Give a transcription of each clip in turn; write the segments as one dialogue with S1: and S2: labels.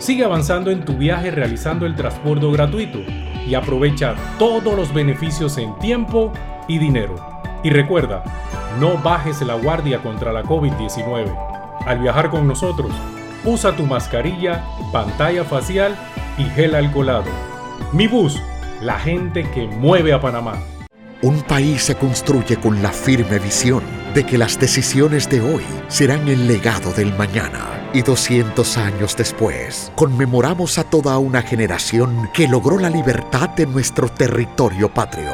S1: Sigue avanzando en tu viaje realizando el transbordo gratuito y aprovecha todos los beneficios en tiempo y dinero. Y recuerda, no bajes la guardia contra la COVID-19. Al viajar con nosotros, usa tu mascarilla, pantalla facial y gel alcoholado. Mi bus, la gente que mueve a Panamá.
S2: Un país se construye con la firme visión de que las decisiones de hoy serán el legado del mañana y 200 años después, conmemoramos a toda una generación que logró la libertad de nuestro territorio patrio.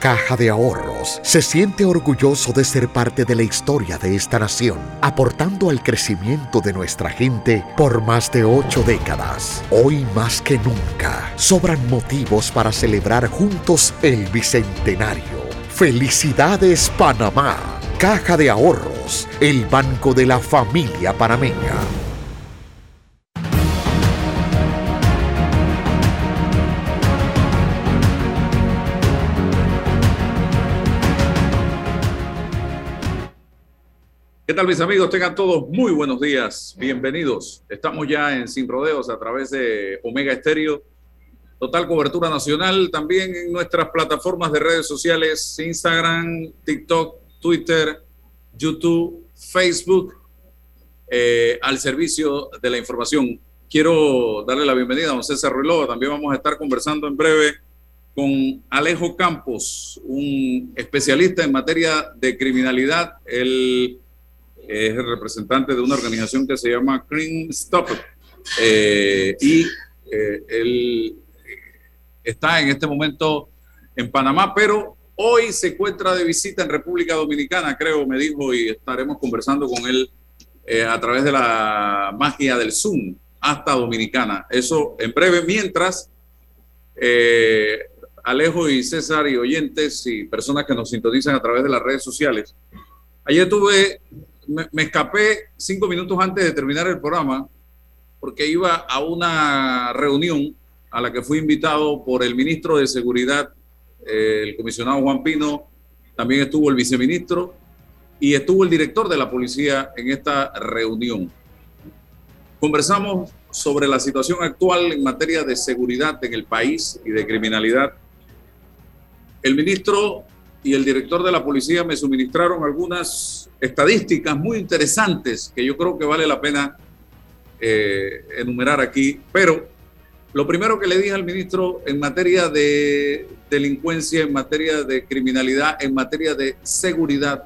S2: Caja de Ahorros se siente orgulloso de ser parte de la historia de esta nación, aportando al crecimiento de nuestra gente por más de ocho décadas. Hoy más que nunca, sobran motivos para celebrar juntos el Bicentenario. Felicidades Panamá Caja de Ahorros, el banco de la familia panameña.
S3: ¿Qué tal mis amigos? Tengan todos muy buenos días. Bienvenidos. Estamos ya en Sin Rodeos a través de Omega Estéreo. Total cobertura nacional también en nuestras plataformas de redes sociales, Instagram, TikTok, Twitter, YouTube, Facebook, eh, al servicio de la información. Quiero darle la bienvenida a don César Ruilova. También vamos a estar conversando en breve con Alejo Campos, un especialista en materia de criminalidad. Él es el representante de una organización que se llama Crime Stop. Eh, y eh, él está en este momento en Panamá, pero Hoy se encuentra de visita en República Dominicana, creo, me dijo, y estaremos conversando con él eh, a través de la magia del Zoom hasta Dominicana. Eso en breve, mientras eh, Alejo y César y oyentes y personas que nos sintonizan a través de las redes sociales. Ayer tuve, me, me escapé cinco minutos antes de terminar el programa porque iba a una reunión a la que fui invitado por el ministro de Seguridad el comisionado Juan Pino, también estuvo el viceministro y estuvo el director de la policía en esta reunión. Conversamos sobre la situación actual en materia de seguridad en el país y de criminalidad. El ministro y el director de la policía me suministraron algunas estadísticas muy interesantes que yo creo que vale la pena eh, enumerar aquí, pero lo primero que le dije al ministro en materia de delincuencia, en materia de criminalidad, en materia de seguridad,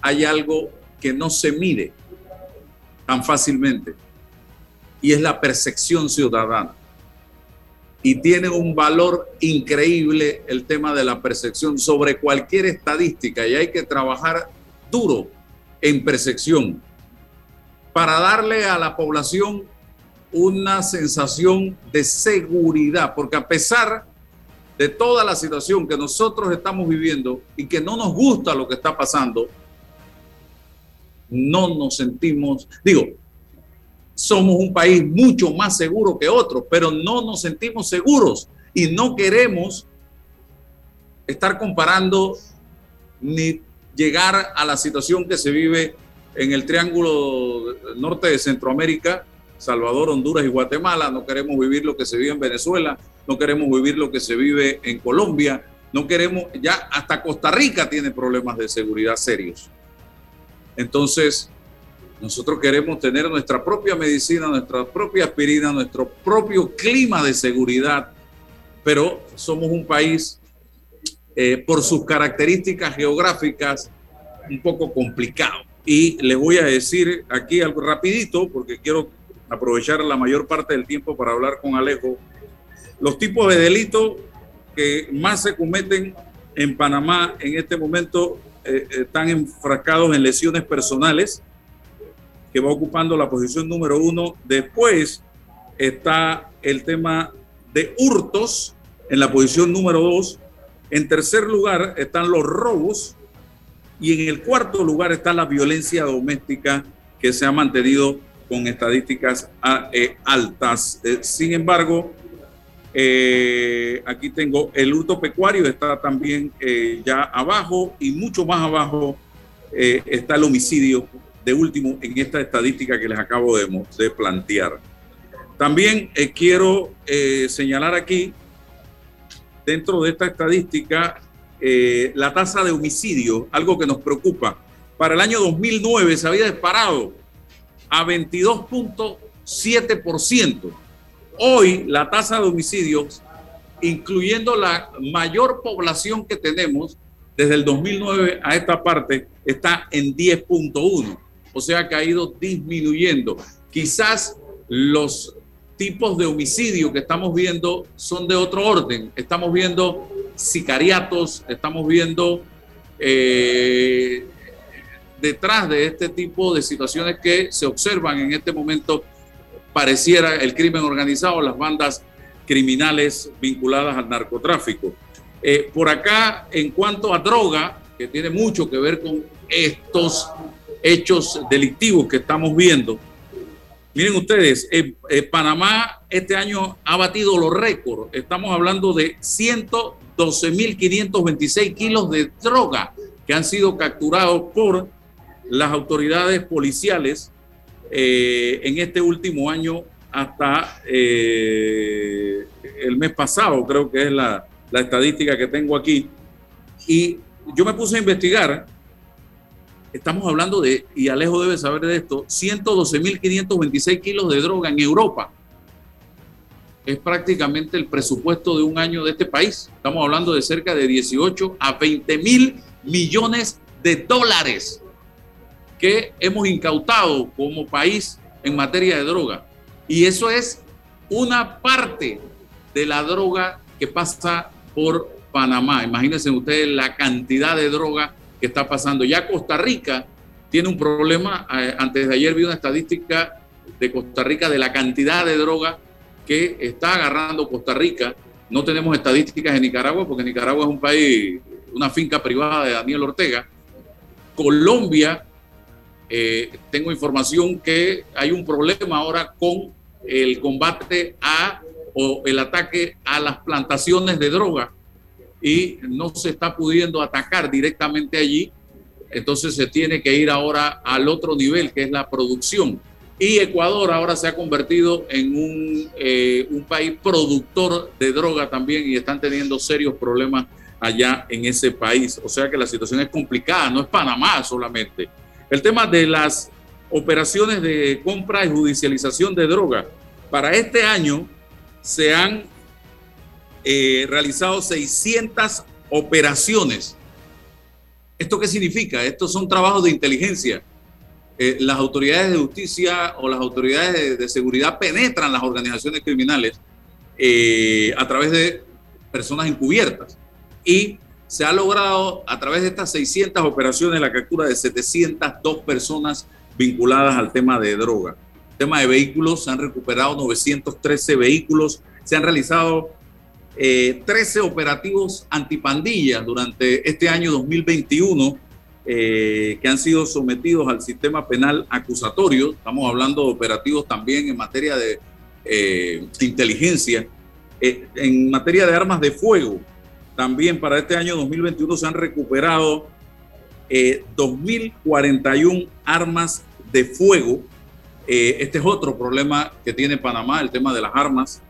S3: hay algo que no se mide tan fácilmente y es la percepción ciudadana. Y tiene un valor increíble el tema de la percepción sobre cualquier estadística y hay que trabajar duro en percepción para darle a la población una sensación de seguridad, porque a pesar de toda la situación que nosotros estamos viviendo y que no nos gusta lo que está pasando, no nos sentimos, digo, somos un país mucho más seguro que otros, pero no nos sentimos seguros y no queremos estar comparando ni llegar a la situación que se vive en el Triángulo Norte de Centroamérica Salvador, Honduras y Guatemala, no queremos vivir lo que se vive en Venezuela, no queremos vivir lo que se vive en Colombia, no queremos, ya hasta Costa Rica tiene problemas de seguridad serios. Entonces, nosotros queremos tener nuestra propia medicina, nuestra propia aspirina, nuestro propio clima de seguridad, pero somos un país, eh, por sus características geográficas, un poco complicado. Y les voy a decir aquí algo rapidito, porque quiero aprovechar la mayor parte del tiempo para hablar con Alejo. Los tipos de delitos que más se cometen en Panamá en este momento eh, están enfrascados en lesiones personales, que va ocupando la posición número uno. Después está el tema de hurtos en la posición número 2. En tercer lugar están los robos y en el cuarto lugar está la violencia doméstica que se ha mantenido con estadísticas ah, eh, altas. Eh, sin embargo, eh, aquí tengo el hurto pecuario, está también ya abajo y mucho más abajo está el homicidio de último en esta estadística que les acabo de, de plantear. También quiero señalar aquí, dentro de esta estadística, la tasa de homicidio, algo que nos preocupa. Para el año 2009 se había disparado a 22.7%. Hoy la tasa de homicidios, incluyendo la mayor población que tenemos desde el 2009 a esta parte, está en 10.1. O sea que ha ido disminuyendo. Quizás los tipos de homicidio que estamos viendo son de otro orden. Estamos viendo sicariatos, estamos viendo eh, detrás de este tipo de situaciones que se observan en este momento pareciera el crimen organizado, las bandas criminales vinculadas al narcotráfico. Eh, por acá, en cuanto a droga, que tiene mucho que ver con estos hechos delictivos que estamos viendo, miren ustedes, eh, eh, Panamá este año ha batido los récords. Estamos hablando de 112.526 kilos de droga que han sido capturados por las autoridades policiales eh, en este último año hasta eh, el mes pasado, creo que es la, la, estadística que tengo aquí. Y yo me puse a investigar, estamos hablando de, y Alejo debe saber de esto, 112.526 kilos de droga en Europa. Es prácticamente el presupuesto de un año de este país. Estamos hablando de cerca de 18 a 20 mil millones de dólares que hemos incautado como país en materia de droga. Y eso es una parte de la droga que pasa por Panamá. Imagínense ustedes la cantidad de droga que está pasando. Ya Costa Rica tiene un problema. Eh, antes de ayer vi una estadística de Costa Rica de la cantidad de droga que está agarrando Costa Rica. No tenemos estadísticas en Nicaragua porque Nicaragua es un país, una finca privada de Daniel Ortega. Colombia eh, tengo información que hay un problema ahora con el combate a o el ataque a las plantaciones de droga y no se está pudiendo atacar directamente allí. Entonces se tiene que ir ahora al otro nivel, que es la producción. Y Ecuador ahora se ha convertido en un, eh, un país productor de droga también y están teniendo serios problemas allá en ese país. O sea que la situación es complicada, no es Panamá solamente. El tema de las operaciones de compra y judicialización de droga. Para este año se han eh, realizado 600 operaciones. ¿Esto qué significa? Estos son trabajos de inteligencia. Eh, las autoridades de justicia o las autoridades de, seguridad penetran las organizaciones criminales eh, a través de personas encubiertas y se ha logrado a través de estas 600 operaciones la captura de 702 personas vinculadas al tema de droga. tema de vehículos, se han recuperado 913 vehículos, se han realizado 13 eh, operativos antipandillas durante este año 2021 eh, que han sido sometidos al sistema penal acusatorio. Estamos hablando de operativos también en materia de eh, inteligencia, en materia de armas de fuego también para este año 2021 se han recuperado 2.041 eh, armas de fuego. Eh, este es otro problema que tiene Panamá, el tema de las armas.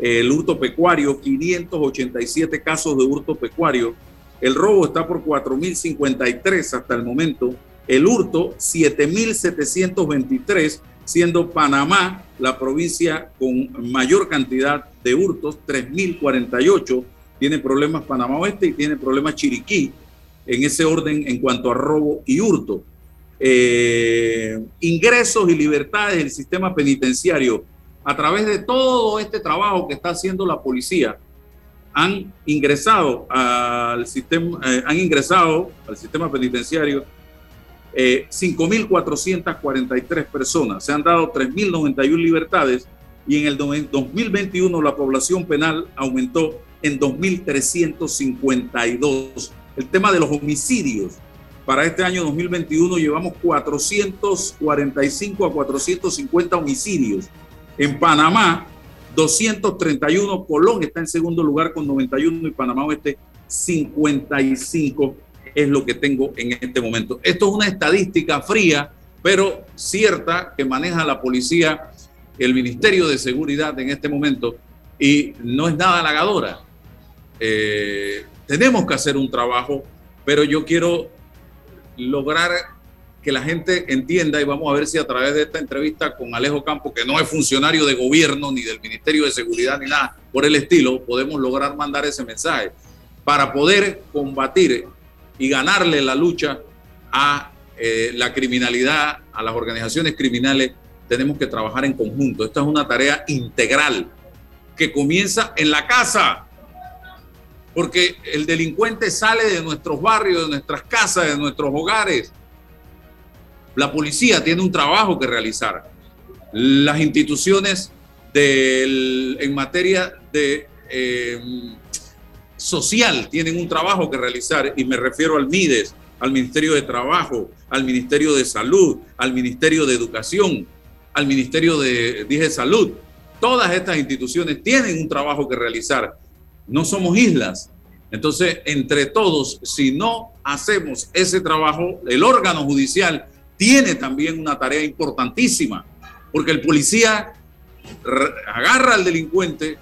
S3: el hurto pecuario, 587 casos de hurto pecuario. El robo está por 4.053 hasta el momento. El hurto, 7.723, siendo Panamá la provincia con mayor cantidad de hurtos, 3.048 tiene problemas Panamá Oeste y tiene problemas Chiriquí, en ese orden en cuanto a robo y hurto. Eh, ingresos y libertades del sistema penitenciario, a través de todo este trabajo que está haciendo la policía, han ingresado al sistema, eh, han ingresado al sistema penitenciario 5.443 eh, personas, se han dado 3.091 libertades y en el 2021 la población penal aumentó en 2.352. El tema de los homicidios. Para este año 2021 llevamos 445 a 450 homicidios. En Panamá, 231. Colón está en segundo lugar con 91 y Panamá Oeste 55 es lo que tengo en este momento. Esto es una estadística fría, pero cierta que maneja la policía, el Ministerio de Seguridad en este momento y no es nada halagadora. Eh, tenemos que hacer un trabajo, pero yo quiero lograr que la gente entienda y vamos a ver si a través de esta entrevista con Alejo Campo, que no es funcionario de gobierno ni del Ministerio de Seguridad ni nada por el estilo, podemos lograr mandar ese mensaje para poder combatir y ganarle la lucha a eh, la criminalidad, a las organizaciones criminales. Tenemos que trabajar en conjunto. Esta es una tarea integral que comienza en la casa porque el delincuente sale de nuestros barrios, de nuestras casas, de nuestros hogares. La policía tiene un trabajo que realizar. Las instituciones en materia de eh, social tienen un trabajo que realizar y me refiero al MIDES, al Ministerio de Trabajo, al Ministerio de Salud, al Ministerio de Educación, al Ministerio de, dije, Salud. Todas estas instituciones tienen un trabajo que realizar no somos islas. Entonces, entre todos, si no hacemos ese trabajo, el órgano judicial tiene también una tarea importantísima, porque el policía agarra al delincuente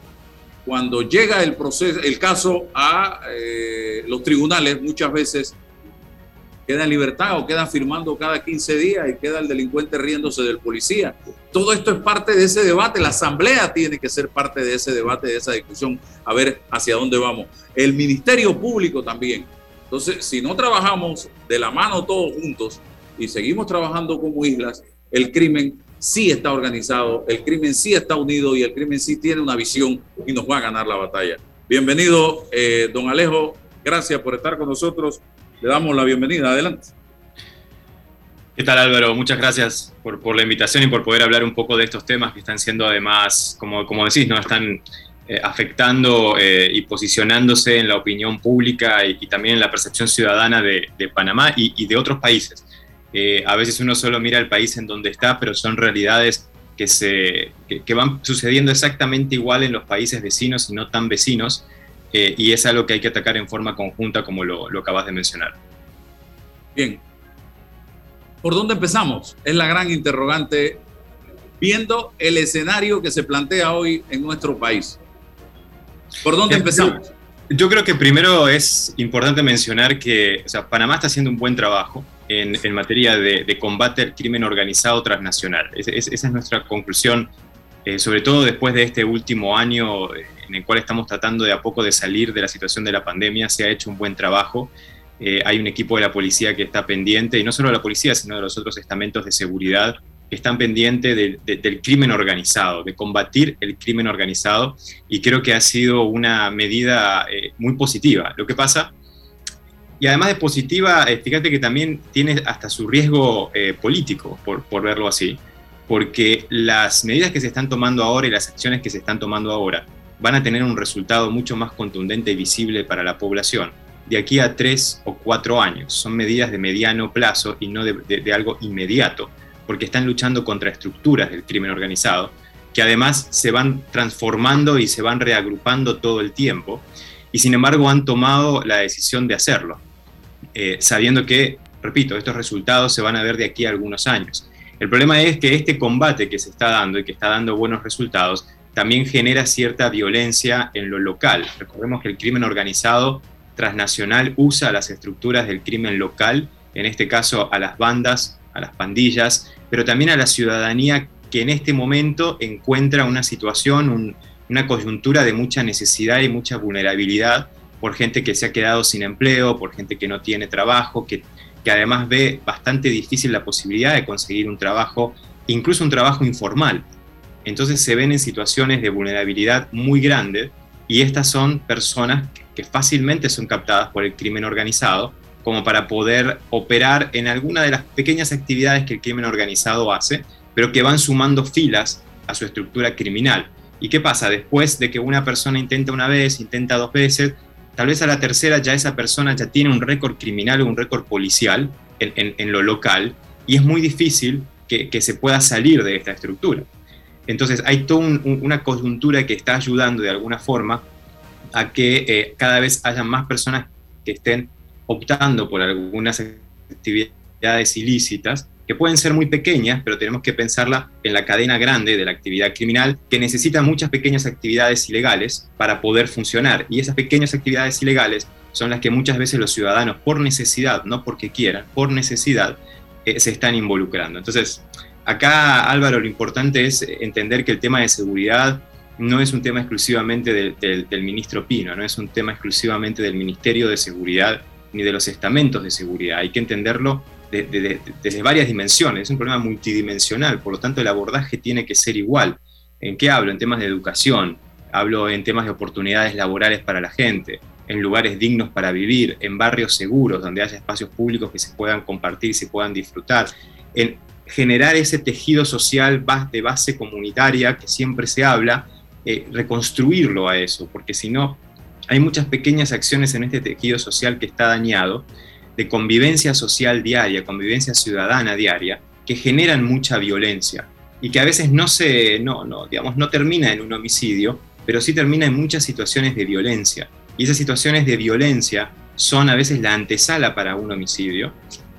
S3: cuando llega el proceso, el caso a eh, los tribunales, muchas veces queda en libertad o queda firmando cada 15 días y queda el delincuente riéndose del policía. Todo esto es parte de ese debate. La asamblea tiene que ser parte de ese debate, de esa discusión, a ver hacia dónde vamos. El Ministerio Público también. Entonces, si no trabajamos de la mano todos juntos y seguimos trabajando como islas, el crimen sí está organizado, el crimen sí está unido y el crimen sí tiene una visión y nos va a ganar la batalla. Bienvenido, eh, don Alejo. Gracias por estar con nosotros. Le damos la bienvenida. Adelante.
S4: ¿Qué tal Álvaro? Muchas gracias por, por, la invitación y por poder hablar un poco de estos temas que están siendo además, como, como decís, ¿no? están eh, afectando eh, y posicionándose en la opinión pública y, también en la percepción ciudadana de, de Panamá y, y, de otros países. Eh, a veces uno solo mira el país en donde está, pero son realidades que, se, que, que van sucediendo exactamente igual en los países vecinos y no tan vecinos eh, y es algo que hay que atacar en forma conjunta, como lo, lo acabas de mencionar.
S3: Bien. ¿Por dónde empezamos? Es la gran interrogante, viendo el escenario que se plantea hoy en nuestro país. ¿Por dónde empezamos?
S4: Yo, yo creo que primero es importante mencionar que o sea, Panamá está haciendo un buen trabajo en, en materia de, de, combate al crimen organizado transnacional. Es, es, esa es nuestra conclusión, eh, sobre todo después de este último año eh, en el cual estamos tratando de a poco de salir de la situación de la pandemia, se ha hecho un buen trabajo. Eh, hay un equipo de la policía que está pendiente, y no solo de la policía, sino de los otros estamentos de seguridad que están pendientes de, de, del crimen organizado, de combatir el crimen organizado, y creo que ha sido una medida muy positiva. Lo que pasa, y además de positiva, eh, fíjate que también tiene hasta su riesgo político, por, por verlo así, porque las medidas que se están tomando ahora y las acciones que se están tomando ahora van a tener un resultado mucho más contundente y visible para la población de aquí a tres o cuatro años. Son medidas de mediano plazo y no de, algo inmediato, porque están luchando contra estructuras del crimen organizado, que además se van transformando y se van reagrupando todo el tiempo, y sin embargo han tomado la decisión de hacerlo, eh, sabiendo que, repito, estos resultados se van a ver de aquí a algunos años. El problema es que este combate que se está dando y que está dando buenos resultados, también genera cierta violencia en lo local. Recordemos que el crimen organizado transnacional usa las estructuras del crimen local, en este caso a las bandas, a las pandillas, pero también a la ciudadanía que en este momento encuentra una situación, un, una coyuntura de mucha necesidad y mucha vulnerabilidad por gente que se ha quedado sin empleo, por gente que no tiene trabajo, que, que además ve bastante difícil la posibilidad de conseguir un trabajo, incluso un trabajo informal entonces se ven en situaciones de vulnerabilidad muy grande y estas son personas que fácilmente son captadas por el crimen organizado como para poder operar en alguna de las pequeñas actividades que el crimen organizado hace, pero que van sumando filas a su estructura criminal. ¿Y qué pasa? Después de que una persona intenta una vez, intenta dos veces, tal vez a la tercera ya esa persona ya tiene un récord criminal o un récord policial en, lo local y es muy difícil que, se pueda salir de esta estructura. Entonces hay toda una coyuntura que está ayudando de alguna forma a que eh, cada vez haya más personas que estén optando por algunas actividades ilícitas que pueden ser muy pequeñas, pero tenemos que pensarla en la cadena grande de la actividad criminal, que necesita muchas pequeñas actividades ilegales para poder funcionar. Y esas pequeñas actividades ilegales son las que muchas veces los ciudadanos, por necesidad, no porque quieran, por necesidad, eh, se están involucrando. Entonces, acá, Álvaro, lo importante es entender que el tema de seguridad no es un tema exclusivamente del ministro Pino, no es un tema exclusivamente del Ministerio de Seguridad ni de los estamentos de seguridad. Hay que entenderlo desde varias dimensiones, es un problema multidimensional, por lo tanto el abordaje tiene que ser igual. ¿En qué hablo? En temas de educación, hablo en temas de oportunidades laborales para la gente, en lugares dignos para vivir, en barrios seguros, donde haya espacios públicos que se puedan compartir, se puedan disfrutar, en generar ese tejido social de base comunitaria que siempre se habla, eh, reconstruirlo a eso, porque si no, hay muchas pequeñas acciones en este tejido social que está dañado de convivencia social diaria, convivencia ciudadana diaria, que generan mucha violencia y que a veces no se, no, no, digamos, no termina en un homicidio, pero sí termina en muchas situaciones de violencia. Y esas situaciones de violencia son a veces la antesala para un homicidio,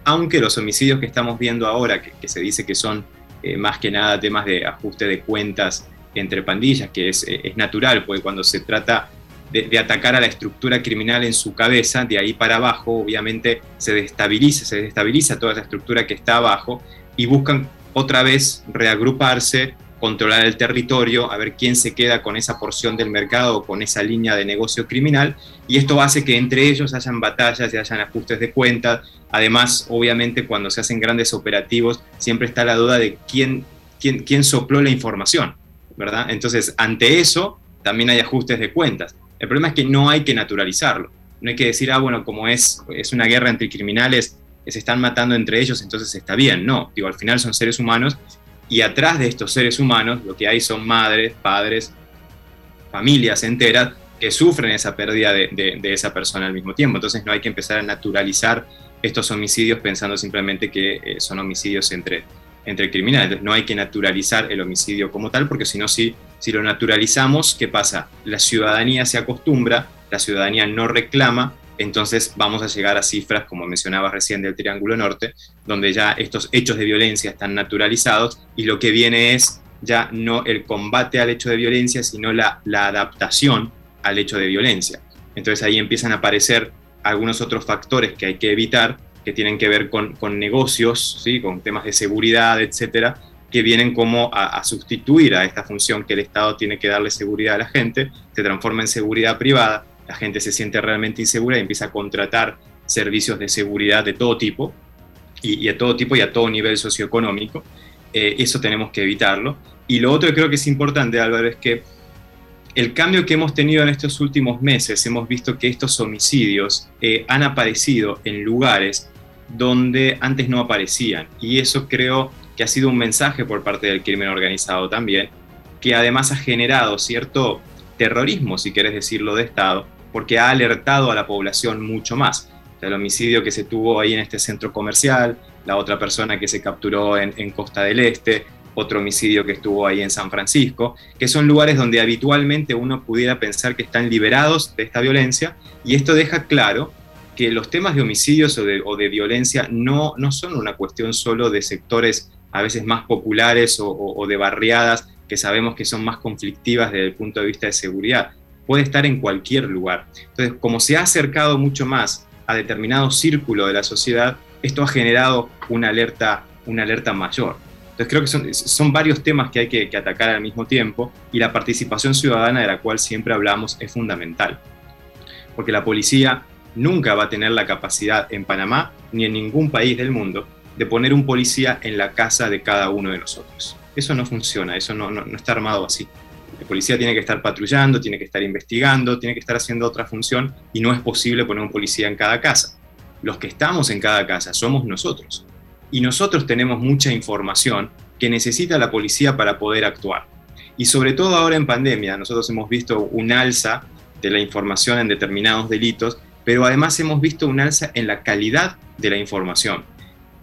S4: aunque los homicidios que estamos viendo ahora, que, se dice que son eh, más que nada temas de ajuste de cuentas entre pandillas, que es, es natural, porque cuando se trata de, atacar a la estructura criminal en su cabeza, de ahí para abajo, obviamente se destabiliza, se destabiliza toda esa estructura que está abajo y buscan otra vez reagruparse, controlar el territorio, a ver quién se queda con esa porción del mercado o con esa línea de negocio criminal, y esto hace que entre ellos hayan batallas y hayan ajustes de cuentas. Además, obviamente, cuando se hacen grandes operativos, siempre está la duda de quién, quién, quién sopló la información, ¿verdad? Entonces, ante eso, también hay ajustes de cuentas. El problema es que no hay que naturalizarlo. No hay que decir, ah, bueno, como es, es una guerra entre criminales, se están matando entre ellos, entonces está bien. No, digo, al final son seres humanos y atrás de estos seres humanos lo que hay son madres, padres, familias enteras que sufren esa pérdida de, esa persona al mismo tiempo. Entonces no hay que empezar a naturalizar estos homicidios pensando simplemente que eh, son homicidios entre, entre criminales. No hay que naturalizar el homicidio como tal, porque si no, si, lo naturalizamos, ¿qué pasa? La ciudadanía se acostumbra, la ciudadanía no reclama, entonces vamos a llegar a cifras, como mencionaba recién, del Triángulo Norte, donde ya estos hechos de violencia están naturalizados y lo que viene es ya no el combate al hecho de violencia, sino la, la adaptación al hecho de violencia. Entonces ahí empiezan a aparecer algunos otros factores que hay que evitar que tienen que ver con, con negocios, ¿sí? con temas de seguridad, etcétera, que vienen como a, sustituir a esta función que el Estado tiene que darle seguridad a la gente, se transforma en seguridad privada, la gente se siente realmente insegura y empieza a contratar servicios de seguridad de todo tipo, y, a todo tipo y a todo nivel socioeconómico. Eh, eso tenemos que evitarlo. Y lo otro que creo que es importante, Álvaro, es que el cambio que hemos tenido en estos últimos meses, hemos visto que estos homicidios eh, han aparecido en lugares donde antes no aparecían. Y eso creo que ha sido un mensaje por parte del crimen organizado también, que además ha generado cierto terrorismo, si quieres decirlo, de Estado, porque ha alertado a la población mucho más. el homicidio que se tuvo ahí en este centro comercial, la otra persona que se capturó en, Costa del Este, otro homicidio que estuvo ahí en San Francisco, que son lugares donde habitualmente uno pudiera pensar que están liberados de esta violencia, y esto deja claro que los temas de homicidios o de, violencia no, no son una cuestión solo de sectores a veces más populares o, de barriadas que sabemos que son más conflictivas desde el punto de vista de seguridad. Puede estar en cualquier lugar. Entonces, como se ha acercado mucho más a determinado círculo de la sociedad, esto ha generado una alerta, una alerta mayor. Entonces creo que son, son varios temas que hay que, que, atacar al mismo tiempo y la participación ciudadana de la cual siempre hablamos es fundamental. Porque la policía nunca va a tener la capacidad en Panamá ni en ningún país del mundo de poner un policía en la casa de cada uno de nosotros. Eso no funciona, eso no, está armado así. La policía tiene que estar patrullando, tiene que estar investigando, tiene que estar haciendo otra función y no es posible poner un policía en cada casa. Los que estamos en cada casa somos nosotros. Y nosotros tenemos mucha información que necesita la policía para poder actuar. Y sobre todo ahora en pandemia, nosotros hemos visto un alza de la información en determinados delitos, pero además hemos visto un alza en la calidad de la información.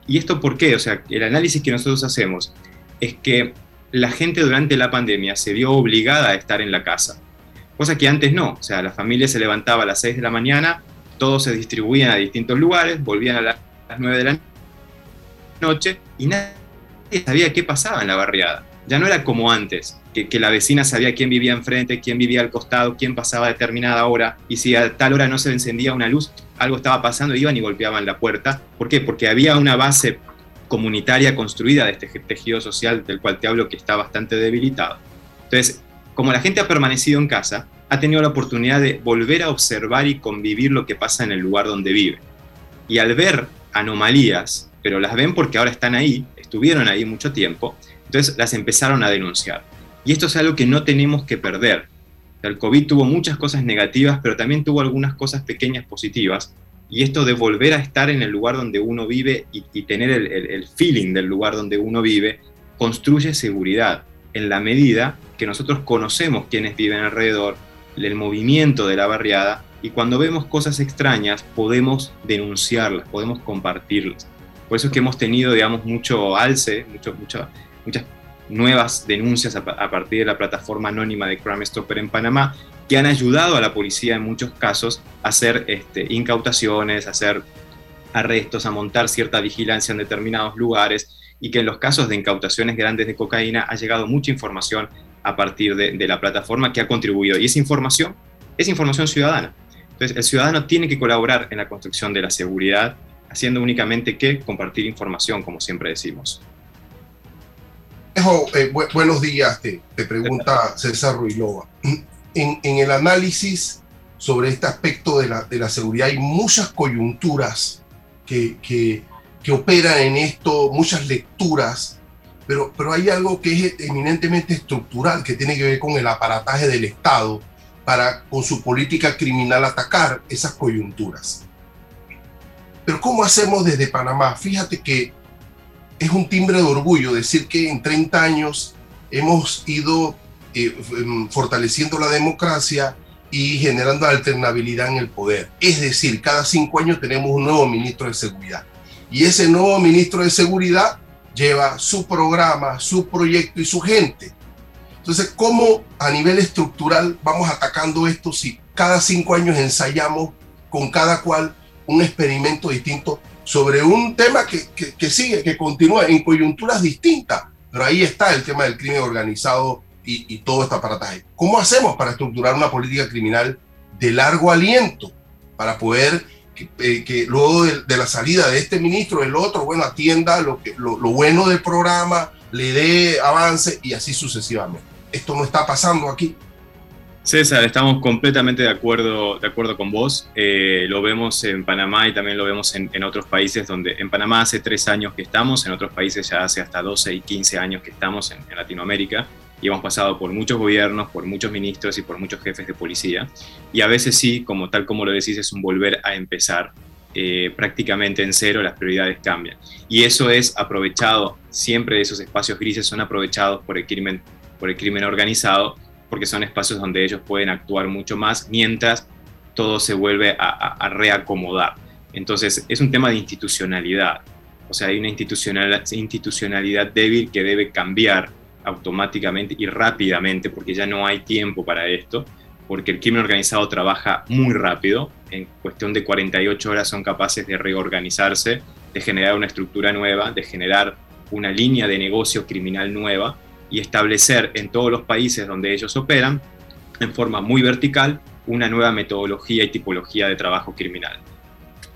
S4: ¿Y esto por qué? O sea, el análisis que nosotros hacemos es que la gente durante la pandemia se vio obligada a estar en la casa, cosa que antes no. O sea, la familia se levantaba a las 6 de la mañana, todos se distribuían a distintos lugares, volvían a las 9 de la noche y nadie sabía qué pasaba en la barriada. Ya no era como antes, que, la vecina sabía quién vivía enfrente, quién vivía al costado, quién pasaba a determinada hora, y si a tal hora no se encendía una luz, algo estaba pasando, iban y golpeaban la puerta. ¿Por qué? Porque había una base comunitaria construida de este tejido social del cual te hablo que está bastante debilitado. Entonces, como la gente ha permanecido en casa, ha tenido la oportunidad de volver a observar y convivir lo que pasa en el lugar donde vive. Y al ver anomalías, pero las ven porque ahora están ahí, estuvieron ahí mucho tiempo, entonces las empezaron a denunciar. Y esto es algo que no tenemos que perder. El COVID tuvo muchas cosas negativas, pero también tuvo algunas cosas pequeñas positivas. Y esto de volver a estar en el lugar donde uno vive y, tener el, el feeling del lugar donde uno vive, construye seguridad en la medida que nosotros conocemos quienes viven alrededor, el movimiento de la barriada, y cuando vemos cosas extrañas podemos denunciarlas, podemos compartirlas. Por eso es que hemos tenido, digamos, mucho alce, mucho, muchas nuevas denuncias a, partir de la plataforma anónima de Crime Stopper en Panamá, que han ayudado a la policía en muchos casos a hacer este, incautaciones, a hacer arrestos, a montar cierta vigilancia en determinados lugares y que en los casos de incautaciones grandes de cocaína ha llegado mucha información a partir de, de la plataforma que ha contribuido. Y esa información es información ciudadana. Entonces, el ciudadano tiene que colaborar en la construcción de la seguridad haciendo únicamente que compartir información, como siempre decimos.
S5: Eh, buenos días, te, pregunta César Ruilova. En, en, el análisis sobre este aspecto de la, de la seguridad hay muchas coyunturas que, que, que, operan en esto, muchas lecturas, pero, pero hay algo que es eminentemente estructural, que tiene que ver con el aparataje del Estado para, con su política criminal, atacar esas coyunturas. Pero ¿cómo hacemos desde Panamá? Fíjate que es un timbre de orgullo decir que en 30 años hemos ido eh, em, fortaleciendo la democracia y generando alternabilidad en el poder. Es decir, cada cinco años tenemos un nuevo ministro de seguridad. Y ese nuevo ministro de seguridad lleva su programa, su proyecto y su gente. Entonces, ¿cómo a nivel estructural vamos atacando esto si cada cinco años ensayamos con cada cual un experimento distinto sobre un tema que, que, sigue, que continúa en coyunturas distintas. Pero ahí está el tema del crimen organizado y, y, todo este aparataje. ¿Cómo hacemos para estructurar una política criminal de largo aliento para poder que, eh, luego de, la salida de este ministro, el otro, bueno, atienda lo, que, lo, lo bueno del programa, le dé avance y así sucesivamente? Esto no está pasando aquí.
S4: César, estamos completamente de acuerdo, de acuerdo con vos. Eh, lo vemos en Panamá y también lo vemos en, otros países donde en Panamá hace tres años que estamos, en otros países ya hace hasta 12 y 15 años que estamos en, Latinoamérica y hemos pasado por muchos gobiernos, por muchos ministros y por muchos jefes de policía. Y a veces sí, como tal como lo decís, es un volver a empezar. Eh, prácticamente en cero, las prioridades cambian. Y eso es aprovechado, siempre esos espacios grises son aprovechados por el crimen, por el crimen organizado porque son espacios donde ellos pueden actuar mucho más mientras todo se vuelve a, reacomodar. Entonces, es un tema de institucionalidad. O sea, hay una institucionalidad débil que debe cambiar automáticamente y rápidamente, porque ya no hay tiempo para esto, porque el crimen organizado trabaja muy rápido, en cuestión de 48 horas son capaces de reorganizarse, de generar una estructura nueva, de generar una línea de negocio criminal nueva, y establecer en todos los países donde ellos operan, en forma muy vertical, una nueva metodología y tipología de trabajo criminal.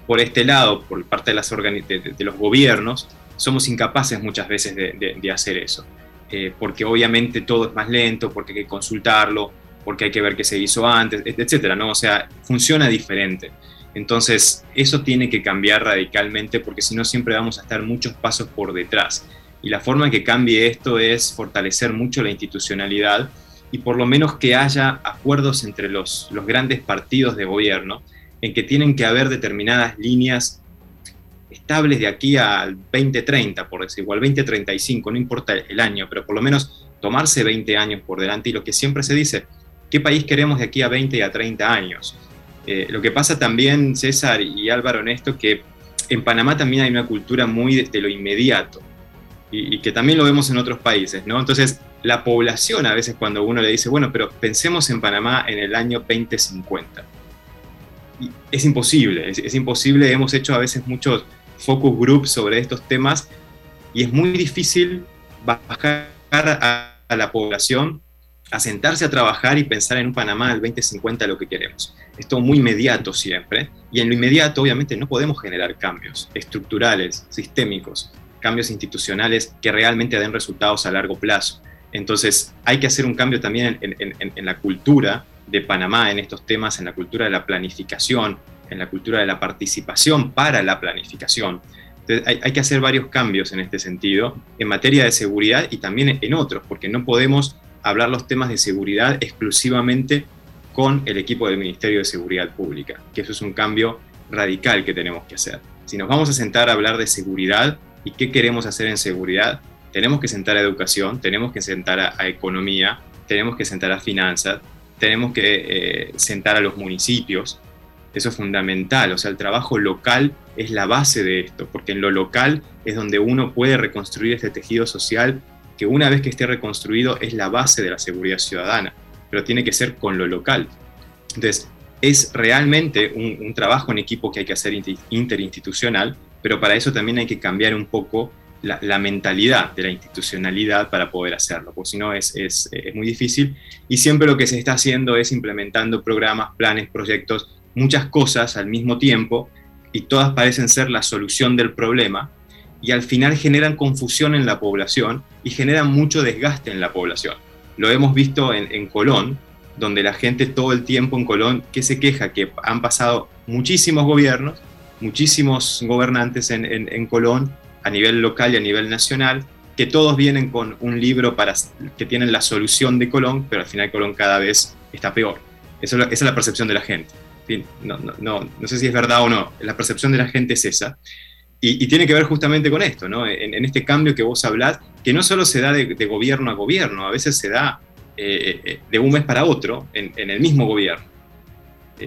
S4: Por este lado, por parte de, los gobiernos, somos incapaces muchas veces de, hacer eso, eh, porque obviamente todo es más lento, porque hay que consultarlo, porque hay que ver qué se hizo antes, etcétera, ¿no? O sea, funciona diferente. Entonces, eso tiene que cambiar radicalmente porque si no siempre vamos a estar muchos pasos por detrás. Y la forma en que cambie esto es fortalecer mucho la institucionalidad y por lo menos que haya acuerdos entre los, los grandes partidos de gobierno en que tienen que haber determinadas líneas estables de aquí al 2030, por decirlo, al 2035, no importa el año, pero por lo menos tomarse 20 años por delante y lo que siempre se dice, ¿qué país queremos de aquí a 20 y a 30 años? Eh, lo que pasa también, César y Álvaro, en esto, que en Panamá también hay una cultura muy de, lo inmediato y, que también lo vemos en otros países, ¿no? Entonces, la población a veces cuando uno le dice, bueno, pero pensemos en Panamá en el año 2050. Y es imposible, es, imposible, hemos hecho a veces muchos focus groups sobre estos temas y es muy difícil bajar a, la población a sentarse a trabajar y pensar en un Panamá del 2050 lo que queremos. Es todo muy inmediato siempre, y en lo inmediato obviamente no podemos generar cambios estructurales, sistémicos, cambios institucionales que realmente den resultados a largo plazo. Entonces hay que hacer un cambio también en, la cultura de Panamá en estos temas, en la cultura de la planificación, en la cultura de la participación para la planificación. Entonces, hay, que hacer varios cambios en este sentido, en materia de seguridad y también en otros, porque no podemos hablar los temas de seguridad exclusivamente con el equipo del Ministerio de Seguridad Pública, que eso es un cambio radical que tenemos que hacer. Si nos vamos a sentar a hablar de seguridad y qué queremos hacer en seguridad, tenemos que sentar a educación, tenemos que sentar a, economía, tenemos que sentar a finanzas, tenemos que eh, sentar a los municipios. Eso es fundamental, o sea, el trabajo local es la base de esto, porque en lo local es donde uno puede reconstruir este tejido social que una vez que esté reconstruido es la base de la seguridad ciudadana, pero tiene que ser con lo local. Entonces, es realmente un, un trabajo en equipo que hay que hacer interinstitucional, pero para eso también hay que cambiar un poco la, mentalidad de la institucionalidad para poder hacerlo, porque si no es, muy difícil. Y siempre lo que se está haciendo es implementando programas, planes, proyectos, muchas cosas al mismo tiempo, y todas parecen ser la solución del problema, y al final generan confusión en la población y generan mucho desgaste en la población. Lo hemos visto en, en Colón, donde la gente todo el tiempo en Colón, que se queja que han pasado muchísimos gobiernos, muchísimos gobernantes en, en, en Colón, a nivel local y a nivel nacional, que todos vienen con un libro para, que tienen la solución de Colón, pero al final Colón cada vez está peor. Eso, esa es la percepción de la gente. No, no, no, no, sé si es verdad o no, la percepción de la gente es esa. Y, tiene que ver justamente con esto, ¿no? En, este cambio que vos hablás, que no solo se da de, gobierno a gobierno, a veces se da eh, eh, de un mes para otro en, en el mismo gobierno.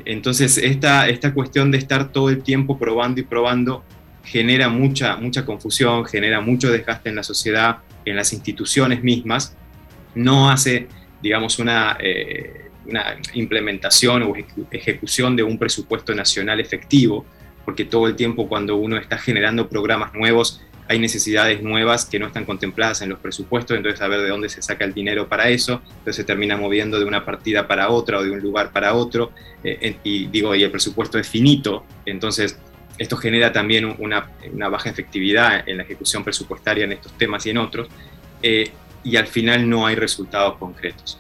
S4: Entonces, esta, esta cuestión de estar todo el tiempo probando y probando genera mucha, mucha confusión, genera mucho desgaste en la sociedad, en las instituciones mismas, no hace, digamos, una, eh, una implementación o ejecución de un presupuesto nacional efectivo, porque todo el tiempo cuando uno está generando programas nuevos, hay necesidades nuevas que no están contempladas en los presupuestos, entonces a ver de dónde se saca el dinero para eso, entonces se termina moviendo de una partida para otra o de un lugar para otro, eh, y digo, y el presupuesto es finito, entonces esto genera también una, baja efectividad en la ejecución presupuestaria en estos temas y en otros, eh, y al final no hay resultados concretos.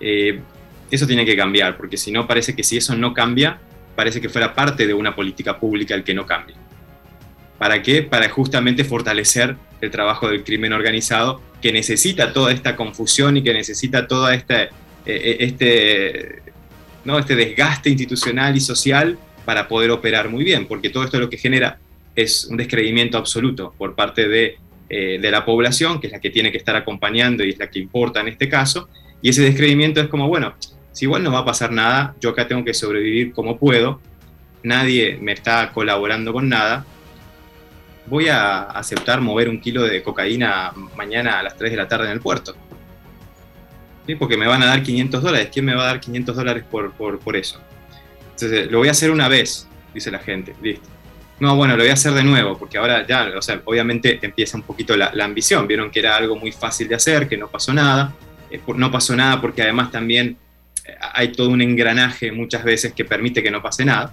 S4: Eh, eso tiene que cambiar, porque si no parece que si eso no cambia, parece que fuera parte de una política pública el que no cambie. ¿Para qué? Para justamente fortalecer el trabajo del crimen organizado, que necesita toda esta confusión y que necesita todo este, eh, este, ¿no? este desgaste institucional y social para poder operar muy bien, porque todo esto lo que genera es un descreimiento absoluto por parte de, eh, de, la población, que es la que tiene que estar acompañando y es la que importa en este caso, y ese descreimiento es como, bueno, si igual no va a pasar nada, yo acá tengo que sobrevivir como puedo, nadie me está colaborando con nada, voy a aceptar mover un kilo de cocaína mañana a las 3 de la tarde en el puerto. ¿Sí? Porque me van a dar 500 dólares. ¿Quién me va a dar 500 dólares por, por, por eso? Entonces, lo voy a hacer una vez, dice la gente, listo. No, bueno, lo voy a hacer de nuevo, porque ahora ya, o sea, obviamente empieza un poquito la, ambición. Vieron que era algo muy fácil de hacer, que no pasó nada. Eh, no pasó nada porque además también eh, hay todo un engranaje muchas veces que permite que no pase nada.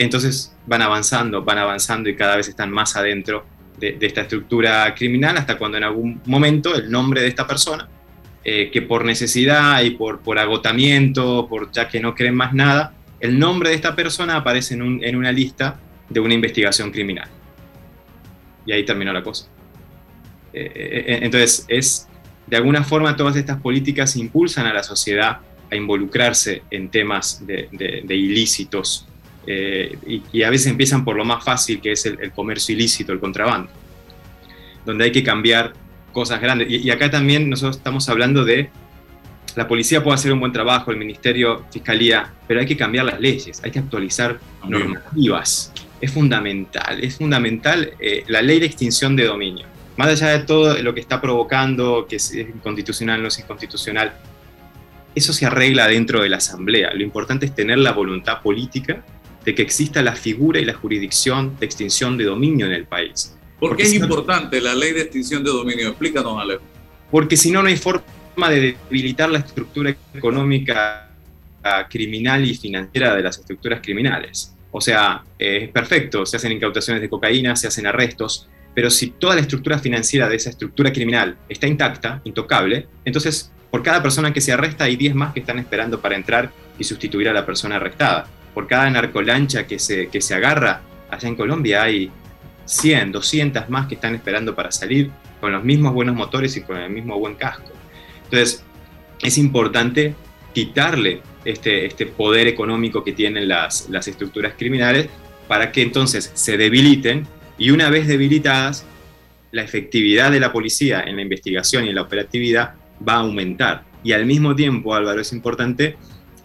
S4: Entonces van avanzando, van avanzando y cada vez están más adentro de, esta estructura criminal hasta cuando en algún momento el nombre de esta persona, eh, que por necesidad y por, por agotamiento, por ya que no creen más nada, el nombre de esta persona aparece en, una lista de una investigación criminal. Y ahí terminó la cosa. Eh, eh, entonces, es, de alguna forma todas estas políticas impulsan a la sociedad a involucrarse en temas de, ilícitos y, a veces empiezan por lo más fácil que es el, comercio ilícito, el contrabando, donde hay que cambiar cosas grandes. Y, acá también nosotros estamos hablando de la policía puede hacer un buen trabajo, el ministerio, fiscalía, pero hay que cambiar las leyes, hay que actualizar normativas. Es fundamental, es fundamental eh, la ley de extinción de dominio. Más allá de todo lo que está provocando, que es inconstitucional, no es inconstitucional, eso se arregla dentro de la Asamblea. Lo importante es tener la voluntad política de que exista la figura y la jurisdicción de extinción de dominio en el país.
S3: ¿Por qué es importante la ley de extinción de dominio? Explícanos, Alejo.
S4: Porque si no, no hay forma de debilitar la estructura económica ah, criminal y financiera de las estructuras criminales. O sea, es perfecto, se hacen incautaciones de cocaína, se hacen arrestos, pero si toda la estructura financiera de esa estructura criminal está intacta, intocable, entonces por cada persona que se arresta hay 10 más que están esperando para entrar y sustituir a la persona arrestada. Por cada narcolancha que se, que se agarra allá en Colombia hay 100, 200 más que están esperando para salir con los mismos buenos motores y con el mismo buen casco. Entonces, es importante quitarle este, este poder económico que tienen las, las estructuras criminales para que entonces se debiliten y una vez debilitadas, la efectividad de la policía en la investigación y en la operatividad va a aumentar. Y al mismo tiempo, Álvaro, es importante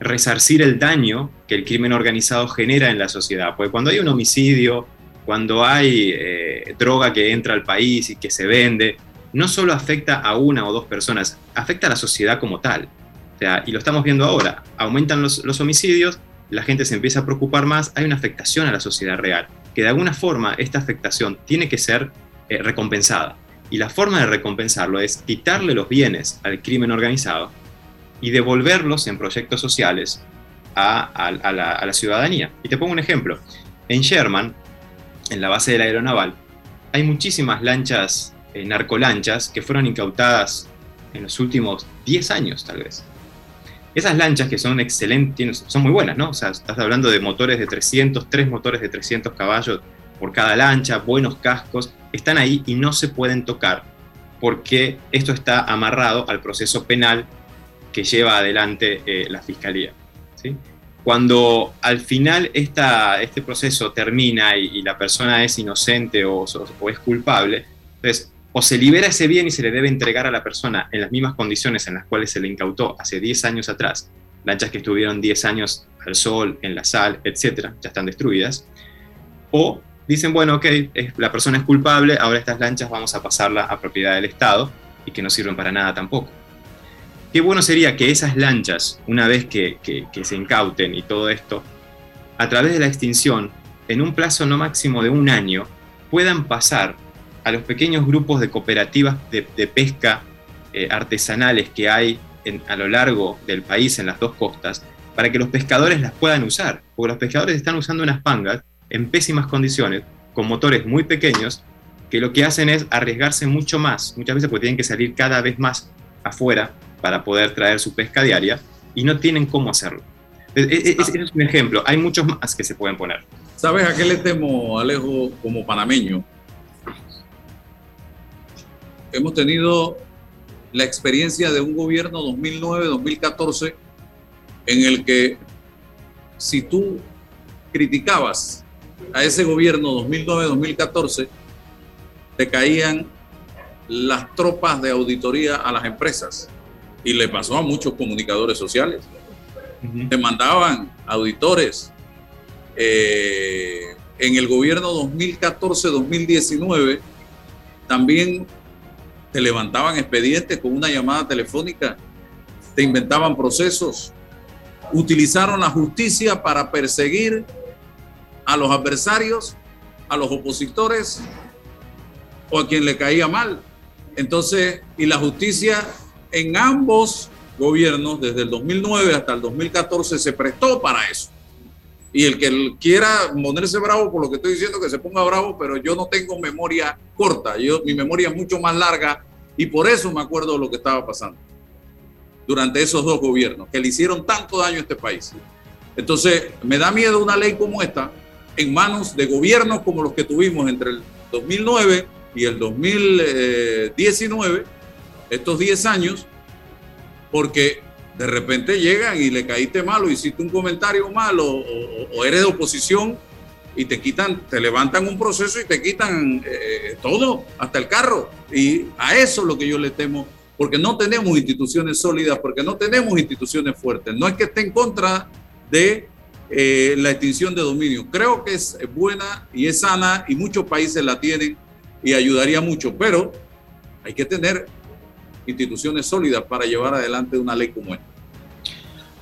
S4: resarcir el daño que el crimen organizado genera en la sociedad. Porque cuando hay un homicidio, cuando hay eh, droga que entra al país y que se vende, no solo afecta a una o dos personas, afecta a la sociedad como tal. y lo estamos viendo ahora, aumentan los, homicidios, la gente se empieza a preocupar más, hay una afectación a la sociedad real, que de alguna forma esta afectación tiene que ser eh, recompensada. Y la forma de recompensarlo es quitarle los bienes al crimen organizado y devolverlos en proyectos sociales a, la, ciudadanía. Y te pongo un ejemplo. En Sherman, en la base de la aeronaval, hay muchísimas lanchas, eh, narcolanchas, que fueron incautadas en los últimos 10 años, tal vez. Esas lanchas que son excelentes, son muy buenas, ¿no? O sea, estás hablando de motores de 300, tres motores de 300 caballos por cada lancha, buenos cascos, están ahí y no se pueden tocar porque esto está amarrado al proceso penal que lleva adelante eh, la fiscalía. Cuando al final este proceso termina y, la persona es inocente o, o, es culpable, entonces o se libera ese bien y se le debe entregar a la persona en las mismas condiciones en las cuales se le incautó hace 10 años atrás, lanchas que estuvieron 10 años al sol, en la sal, etcétera, ya están destruidas, o dicen, bueno, ok, la persona es culpable, ahora estas lanchas vamos a pasarla a propiedad del Estado y que no sirven para nada tampoco. Qué bueno sería que esas lanchas, una vez que, se incauten y todo esto, a través de la extinción, en un plazo no máximo de un año, puedan pasar a los pequeños grupos de cooperativas de, pesca eh, artesanales que hay a lo largo del país en las dos costas, para que los pescadores las puedan usar, porque los pescadores están usando unas pangas en pésimas condiciones, con motores muy pequeños, que lo que hacen es arriesgarse mucho más, muchas veces porque tienen que salir cada vez más afuera para poder traer su pesca diaria y no tienen cómo hacerlo. Ese es un ejemplo, hay muchos más que se pueden poner.
S3: ¿Sabes a qué le temo, Alejo, como panameño? Hemos tenido la experiencia de un gobierno 2009-2014 en el que si tú criticabas a ese gobierno 2009-2014, te caían las tropas de auditoría a las empresas y le pasó a muchos comunicadores sociales. Te mandaban auditores. Eh, en el gobierno 2014-2019 también te levantaban expedientes con una llamada telefónica, te inventaban procesos, utilizaron la justicia para perseguir a los adversarios, a los opositores o a quien le caía mal. Entonces, y la justicia en ambos gobiernos, desde el 2009 hasta el 2014, se prestó para eso. Y el que quiera ponerse bravo por lo que estoy diciendo, que se ponga bravo, pero yo no tengo memoria corta, yo, mi memoria es mucho más larga y por eso me acuerdo de lo que estaba pasando durante esos dos gobiernos, que le hicieron tanto daño a este país. Entonces, me da miedo una ley como esta en manos de gobiernos como los que tuvimos entre el 2009 y el 2019 estos 10 años porque de repente llegan y le caíste malo, hiciste un comentario malo o, eres de oposición y te quitan, te levantan un proceso y te quitan eh, todo, hasta el carro. Y a eso es lo que yo le temo, porque no tenemos instituciones sólidas, porque no tenemos instituciones fuertes. No es que esté en contra de eh, la extinción de dominio. Creo que es buena y es sana y muchos países la tienen y ayudaría mucho, pero hay que tener instituciones sólidas para llevar adelante una ley como esta.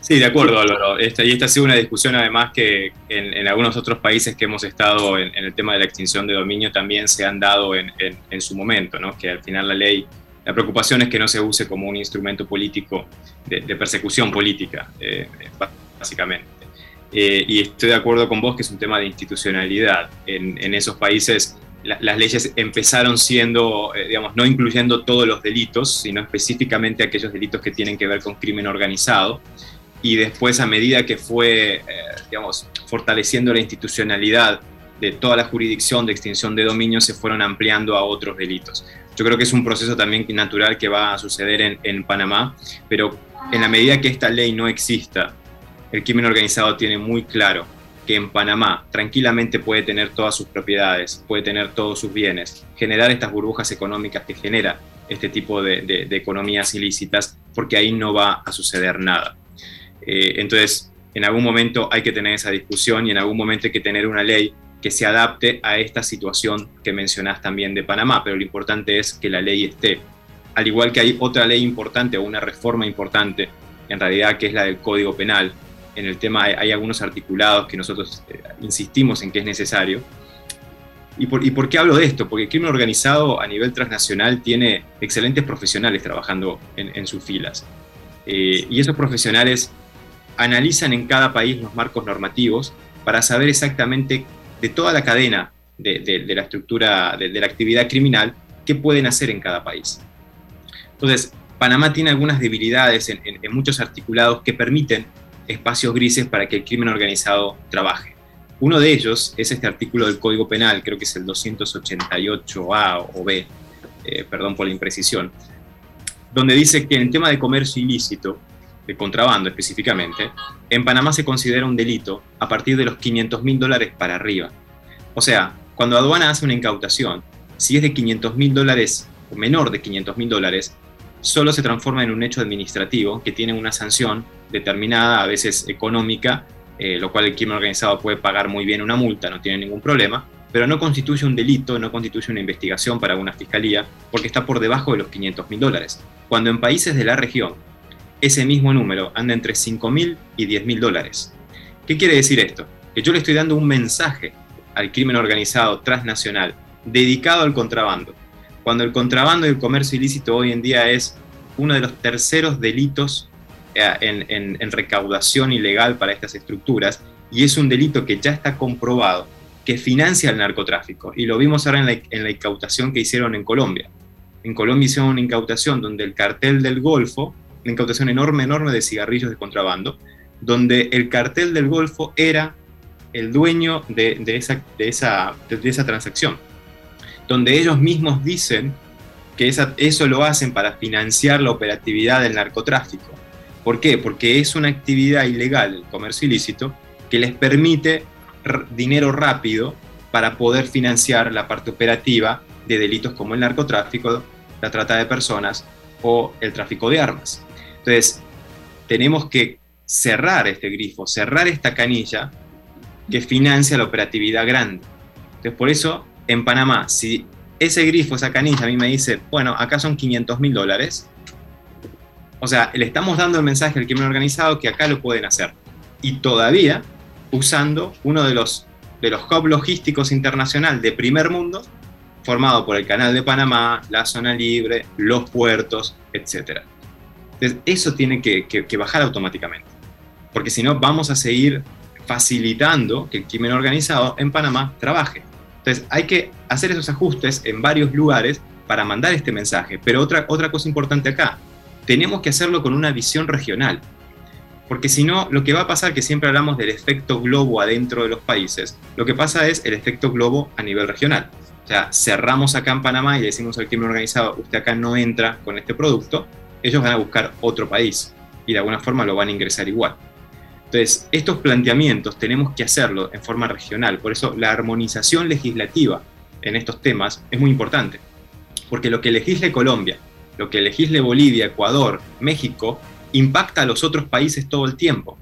S4: Sí, de acuerdo, Álvaro. Esta, y esta ha sido una discusión además que en, algunos otros países que hemos estado en, el tema de la extinción de dominio también se han dado en, su momento, ¿no? que al final la ley, la preocupación es que no se use como un instrumento político de, persecución política, eh, básicamente. Eh, y estoy de acuerdo con vos que es un tema de institucionalidad. En, esos países las leyes empezaron siendo, eh, digamos, no incluyendo todos los delitos, sino específicamente aquellos delitos que tienen que ver con crimen organizado y después a medida que fue, eh, digamos, fortaleciendo la institucionalidad de toda la jurisdicción de extinción de dominio, se fueron ampliando a otros delitos. Yo creo que es un proceso también natural que va a suceder en, en Panamá, pero en la medida que esta ley no exista, el crimen organizado tiene muy claro que en Panamá tranquilamente puede tener todas sus propiedades, puede tener todos sus bienes, generar estas burbujas económicas que genera este tipo de, economías ilícitas, porque ahí no va a suceder nada. Eh, entonces, en algún momento hay que tener esa discusión y en algún momento hay que tener una ley que se adapte a esta situación que mencionás también de Panamá, pero lo importante es que la ley esté. Al igual que hay otra ley importante o una reforma importante, en realidad que es la del Código Penal. En el tema hay, algunos articulados que nosotros eh, insistimos en que es necesario. ¿Y por, ¿Y por, qué hablo de esto? Porque el crimen organizado a nivel transnacional tiene excelentes profesionales trabajando en, sus filas. Eh, y esos profesionales analizan en cada país los marcos normativos para saber exactamente de toda la cadena de, la estructura de, la actividad criminal qué pueden hacer en cada país. Entonces, Panamá tiene algunas debilidades en, muchos articulados que permiten espacios grises para que el crimen organizado trabaje. Uno de ellos es este artículo del Código Penal, creo que es el 288A o B, eh, perdón por la imprecisión, donde dice que en el tema de comercio ilícito, de contrabando específicamente, en Panamá se considera un delito a partir de los 500 mil dólares para arriba. O sea, cuando aduana hace una incautación, si es de 500 mil dólares o menor de 500 mil dólares, solo se transforma en un hecho administrativo que tiene una sanción determinada, a veces económica, eh, lo cual el crimen organizado puede pagar muy bien una multa, no tiene ningún problema, pero no constituye un delito, no constituye una investigación para una fiscalía, porque está por debajo de los 500 mil dólares. Cuando en países de la región ese mismo número anda entre 5 mil y 10 mil dólares. ¿Qué quiere decir esto? Que yo le estoy dando un mensaje al crimen organizado transnacional dedicado al contrabando. Cuando el contrabando y el comercio ilícito hoy en día es uno de los terceros delitos eh, en, recaudación ilegal para estas estructuras y es un delito que ya está comprobado que financia el narcotráfico. Y lo vimos ahora en la, incautación que hicieron en Colombia. En Colombia hicieron una incautación donde el cartel del Golfo una incautación enorme, enorme de cigarrillos de contrabando, donde el cartel del Golfo era el dueño de esa transacción, donde ellos mismos dicen que eso lo hacen para financiar la operatividad del narcotráfico. ¿Por qué? Porque es una actividad ilegal, el comercio ilícito, que les permite dinero rápido para poder financiar la parte operativa de delitos como el narcotráfico, la trata de personas o el tráfico de armas. Entonces, tenemos que cerrar este grifo, cerrar esta canilla que financia la operatividad grande. Entonces, por eso, en Panamá, si ese grifo, esa canilla, a mí me dice, bueno, acá son 500 mil dólares, o sea, le estamos dando el mensaje al crimen organizado que acá lo pueden hacer. Y todavía usando uno de los, de los hubs logísticos internacional de primer mundo, formado por el Canal de Panamá, la zona libre, los puertos, etcétera. Entonces, eso tiene que, bajar automáticamente, porque si no, vamos a seguir facilitando que el crimen organizado en Panamá trabaje. Entonces, hay que hacer esos ajustes en varios lugares para mandar este mensaje. Pero otra, otra cosa importante acá, tenemos que hacerlo con una visión regional. Porque si no, lo que va a pasar, que siempre hablamos del efecto globo adentro de los países, lo que pasa es el efecto globo a nivel regional. O sea, cerramos acá en Panamá y decimos al crimen organizado, usted acá no entra con este producto, ellos van a buscar otro país y de alguna forma lo van a ingresar igual. Entonces, estos planteamientos tenemos que hacerlo en forma regional, por eso la armonización legislativa en estos temas es muy importante, porque lo que legisle Colombia, lo que legisle Bolivia, Ecuador, México, impacta a los otros países todo el tiempo.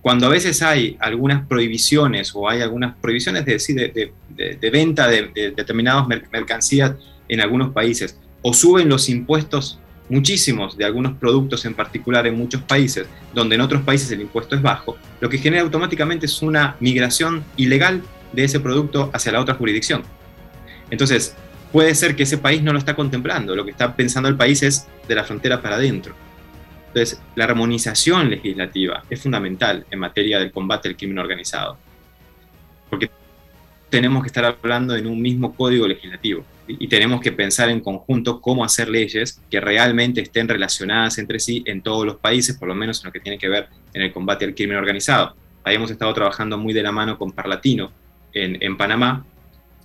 S4: Cuando a veces hay algunas prohibiciones o hay algunas prohibiciones de, de, venta de, determinadas mercancías en algunos países, o suben los impuestos muchísimos de algunos productos en particular en muchos países, donde en otros países el impuesto es bajo, lo que genera automáticamente es una migración ilegal de ese producto hacia la otra jurisdicción. Entonces, puede ser que ese país no lo está contemplando, lo que está pensando el país es de la frontera para adentro. Entonces, la armonización legislativa es fundamental en materia del combate al crimen organizado, porque tenemos que estar hablando en un mismo código legislativo y tenemos que pensar en conjunto cómo hacer leyes que realmente estén relacionadas entre sí en todos los países, por lo menos en lo que tiene que ver en el combate al crimen organizado. Ahí hemos estado trabajando muy de la mano con Parlatino en, en Panamá,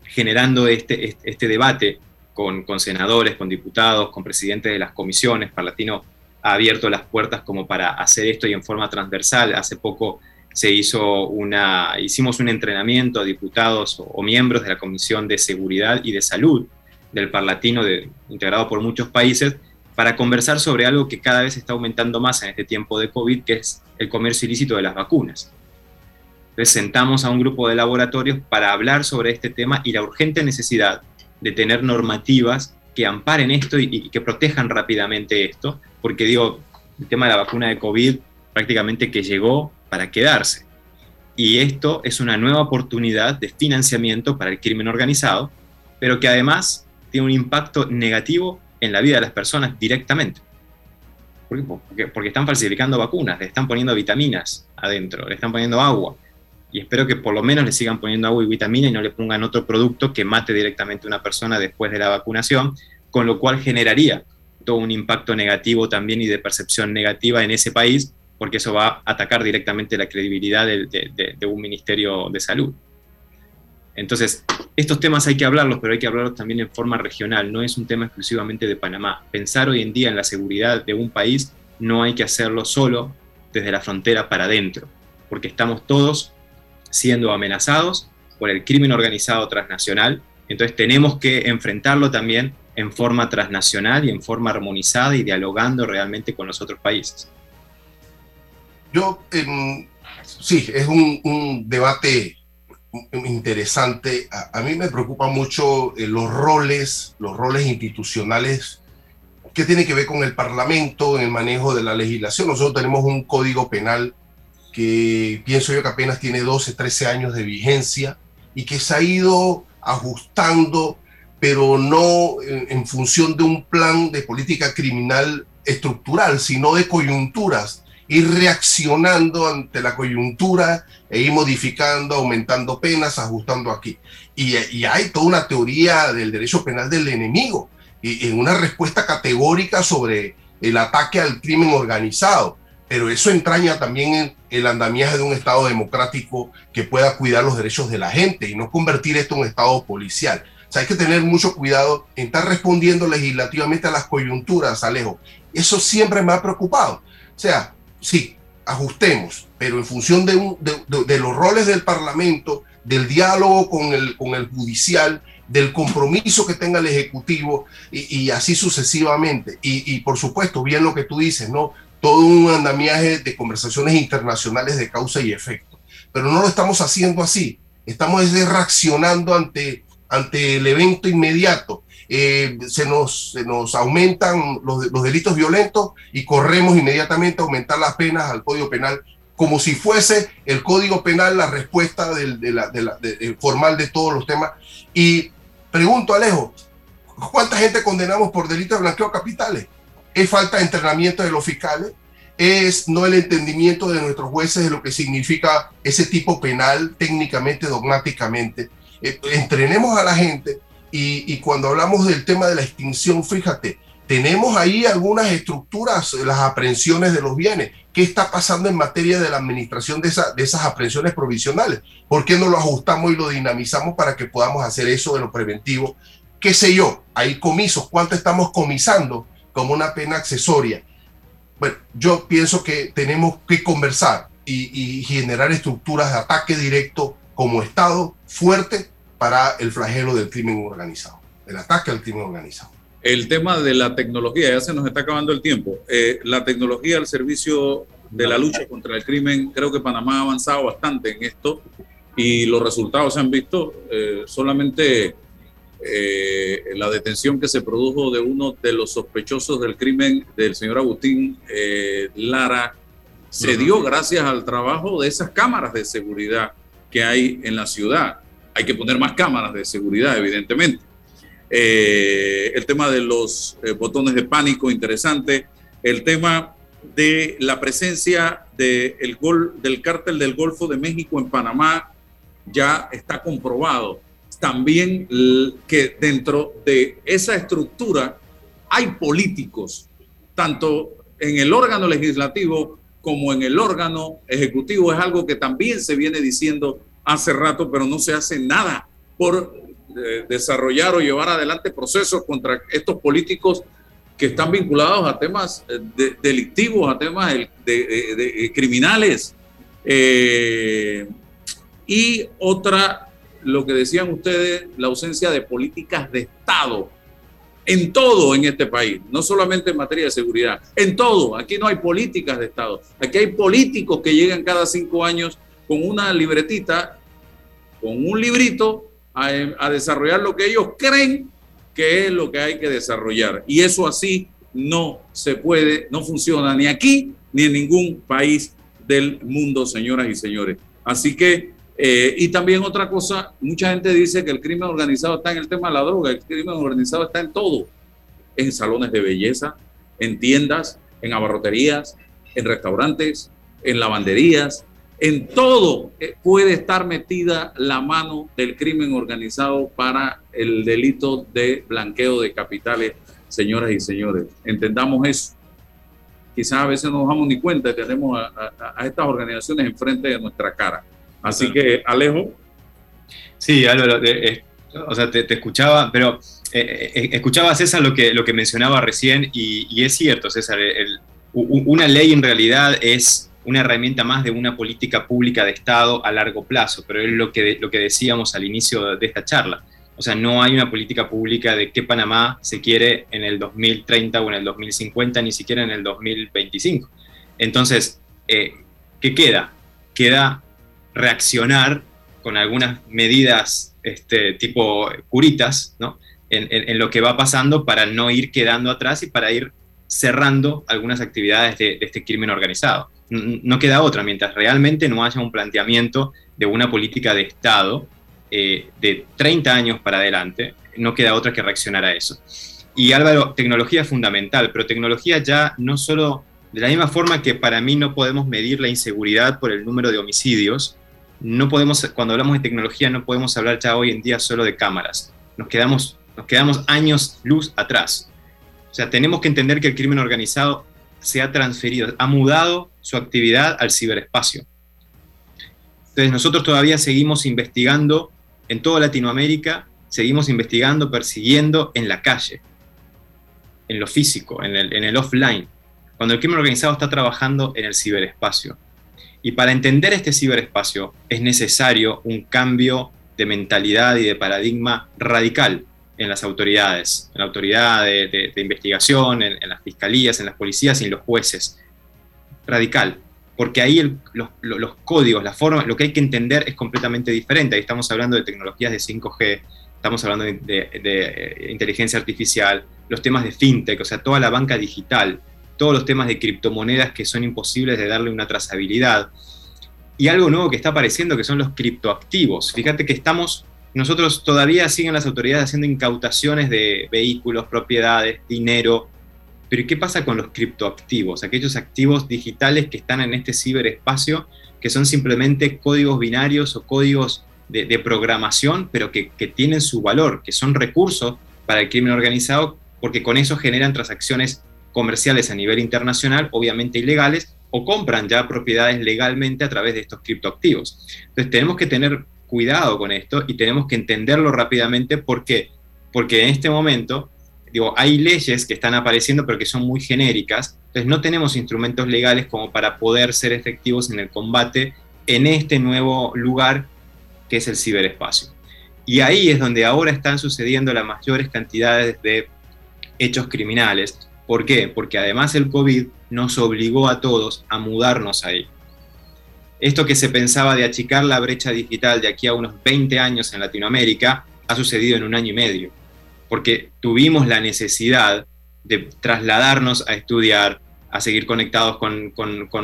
S4: generando este, este, debate con, con, senadores, con diputados, con presidentes de las comisiones. Parlatino ha abierto las puertas como para hacer esto y en forma transversal. Hace poco se hizo una, hicimos un entrenamiento a diputados o, miembros de la Comisión de Seguridad y de Salud del Parlatino, integrado por muchos países, para conversar sobre algo que cada vez está aumentando más en este tiempo de COVID, que es el comercio ilícito de las vacunas. Presentamos a un grupo de laboratorios para hablar sobre este tema y la urgente necesidad de tener normativas que amparen esto y que protejan rápidamente esto, porque digo, el tema de la vacuna de COVID prácticamente que llegó para quedarse. Y esto es una nueva oportunidad de financiamiento para el crimen organizado, pero que además tiene un impacto negativo en la vida de las personas directamente. Porque, porque, están falsificando vacunas, le están poniendo vitaminas adentro, le están poniendo agua. Y espero que por lo menos le sigan poniendo agua y vitamina y no le pongan otro producto que mate directamente a una persona después de la vacunación, con lo cual generaría todo un impacto negativo también y de percepción negativa en ese país porque eso va a atacar directamente la credibilidad de, un ministerio de salud. Entonces, estos temas hay que hablarlos, pero hay que hablarlos también en forma regional, no es un tema exclusivamente de Panamá. Pensar hoy en día en la seguridad de un país no hay que hacerlo solo desde la frontera para adentro, porque estamos todos siendo amenazados por el crimen organizado transnacional, entonces tenemos que enfrentarlo también en forma transnacional y en forma armonizada y dialogando realmente con los otros países.
S5: Yo, em, sí, es un, debate interesante. A, mí me preocupa mucho eh, los roles, los roles institucionales que tienen que ver con el Parlamento en el manejo de la legislación. Nosotros tenemos un código penal que pienso yo que apenas tiene 12, 13 años de vigencia y que se ha ido ajustando, pero no en función de un plan de política criminal estructural, sino de coyunturas ir reaccionando ante la coyuntura e ir modificando, aumentando penas, ajustando aquí. Y, hay toda una teoría del derecho penal del enemigo y, en una respuesta categórica sobre el ataque al crimen organizado. Pero eso entraña también el andamiaje de un Estado democrático que pueda cuidar los derechos de la gente y no convertir esto en un Estado policial. O sea, hay que tener mucho cuidado en estar respondiendo legislativamente a las coyunturas, Alejo. Eso siempre me ha preocupado. O sea, sí, ajustemos, pero en función de, los roles del Parlamento, del diálogo con el, judicial, del compromiso que tenga el Ejecutivo y, así sucesivamente. Y, por supuesto, bien lo que tú dices, ¿no? Todo un andamiaje de conversaciones internacionales de causa y efecto. Pero no lo estamos haciendo así. Estamos reaccionando ante el evento inmediato eh, se, nos, se nos aumentan los, los, delitos violentos y corremos inmediatamente a aumentar las penas al Código Penal, como si fuese el Código Penal la respuesta del, de la, de la, formal de todos los temas. Y pregunto, Alejo, ¿cuánta gente condenamos por delitos de blanqueo capitales? ¿Es falta de entrenamiento de los fiscales? es no el entendimiento de nuestros jueces de lo que significa ese tipo penal técnicamente, dogmáticamente. Eh, entrenemos a la gente y, cuando hablamos del tema de la extinción, fíjate, tenemos ahí algunas estructuras, las aprehensiones de los bienes. ¿Qué está pasando en materia de la administración de, esas aprehensiones provisionales? ¿Por qué no lo ajustamos y lo dinamizamos para que podamos hacer eso de lo preventivo? ¿Qué sé yo? Hay comisos. ¿Cuánto estamos comisando como una pena accesoria? Bueno, yo pienso que tenemos que conversar y, generar estructuras de ataque directo como Estado fuerte para el flagelo del crimen organizado, el ataque al crimen organizado.
S3: El tema de la tecnología, ya se nos está acabando el tiempo. Eh, la tecnología al servicio de la lucha contra el crimen, creo que Panamá ha avanzado bastante en esto y los resultados se han visto. Eh, solamente eh, la detención que se produjo de uno de los sospechosos del crimen del señor Agustín eh, Lara se dio gracias al trabajo de esas cámaras de seguridad que hay en la ciudad. Hay que poner más cámaras de seguridad, evidentemente. Eh, el tema de los botones de pánico, interesante. El tema de la presencia de gol, del cártel del Golfo de México en Panamá ya está comprobado también que dentro de esa estructura hay políticos, tanto en el órgano legislativo como en el órgano ejecutivo. Es algo que también se viene diciendo hace rato, pero no se hace nada por eh, desarrollar o llevar adelante procesos contra estos políticos que están vinculados a temas eh, delictivos, a temas de, criminales. Eh, y otra lo que decían ustedes, la ausencia de políticas de Estado en todo en este país, no solamente en materia de seguridad, en todo. Aquí no hay políticas de Estado. Aquí hay políticos que llegan cada cinco años con una libretita, con un librito, a, desarrollar lo que ellos creen que es lo que hay que desarrollar. Y eso así no se puede, no funciona ni aquí ni en ningún país del mundo, señoras y señores. Así que eh, y también otra cosa, mucha gente dice que el crimen organizado está en el tema de la droga, el crimen organizado está en todo, en salones de belleza, en tiendas, en abarroterías, en restaurantes, en lavanderías, en todo eh, puede estar metida la mano del crimen organizado para el delito de blanqueo de capitales, señoras y señores. Entendamos eso. Quizás a veces no nos damos ni cuenta que tenemos a estas organizaciones enfrente de nuestra cara. Así que, Alejo.
S4: Sí, Álvaro, o sea, te, escuchaba, pero eh, eh, escuchaba a César lo que, lo que mencionaba recién y, es cierto, César, una ley en realidad es una herramienta más de una política pública de Estado a largo plazo, pero es lo que, lo que decíamos al inicio de esta charla. O sea, no hay una política pública de qué Panamá se quiere en el 2030 o en el 2050, ni siquiera en el 2025. Entonces, eh, ¿qué queda? Queda reaccionar con algunas medidas este, tipo curitas, ¿no? En, lo que va pasando para no ir quedando atrás y para ir cerrando algunas actividades de, este crimen organizado. No, queda otra, mientras realmente no haya un planteamiento de una política de Estado eh, de 30 años para adelante, no queda otra que reaccionar a eso. Y Álvaro, tecnología es fundamental, pero tecnología ya no solo, de la misma forma que para mí no podemos medir la inseguridad por el número de homicidios, no podemos, cuando hablamos de tecnología, no podemos hablar ya hoy en día solo de cámaras. Nos quedamos, nos quedamos años luz atrás. O sea, tenemos que entender que el crimen organizado se ha transferido, ha mudado su actividad al ciberespacio. Entonces nosotros todavía seguimos investigando en toda Latinoamérica, seguimos investigando, persiguiendo en la calle, en lo físico, en el, en el offline, cuando el crimen organizado está trabajando en el ciberespacio. Y para entender este ciberespacio es necesario un cambio de mentalidad y de paradigma radical en las autoridades, en la autoridad de, investigación, en, las fiscalías, en las policías y en los jueces. Radical, porque ahí los, códigos, la forma, lo que hay que entender es completamente diferente. Ahí estamos hablando de tecnologías de 5G, estamos hablando de, de inteligencia artificial, los temas de fintech, o sea, toda la banca digital, todos los temas de criptomonedas que son imposibles de darle una trazabilidad. Y algo nuevo que está apareciendo que son los criptoactivos. Fíjate que estamos, nosotros todavía siguen las autoridades haciendo incautaciones de vehículos, propiedades, dinero. Pero ¿qué pasa con los criptoactivos? Aquellos activos digitales que están en este ciberespacio, que son simplemente códigos binarios o códigos de, programación, pero que, que tienen su valor, que son recursos para el crimen organizado, porque con eso generan transacciones comerciales a nivel internacional, obviamente ilegales, o compran ya propiedades legalmente a través de estos criptoactivos. Entonces tenemos que tener cuidado con esto y tenemos que entenderlo rápidamente. ¿Por qué? Porque en este momento digo, hay leyes que están apareciendo pero que son muy genéricas, entonces no tenemos instrumentos legales como para poder ser efectivos en el combate en este nuevo lugar que es el ciberespacio. Y ahí es donde ahora están sucediendo las mayores cantidades de hechos criminales. ¿Por qué? Porque además el COVID nos obligó a todos a mudarnos ahí. Esto que se pensaba de achicar la brecha digital de aquí a unos 20 años en Latinoamérica ha sucedido en un año y medio porque tuvimos la necesidad de trasladarnos a estudiar, a seguir conectados con,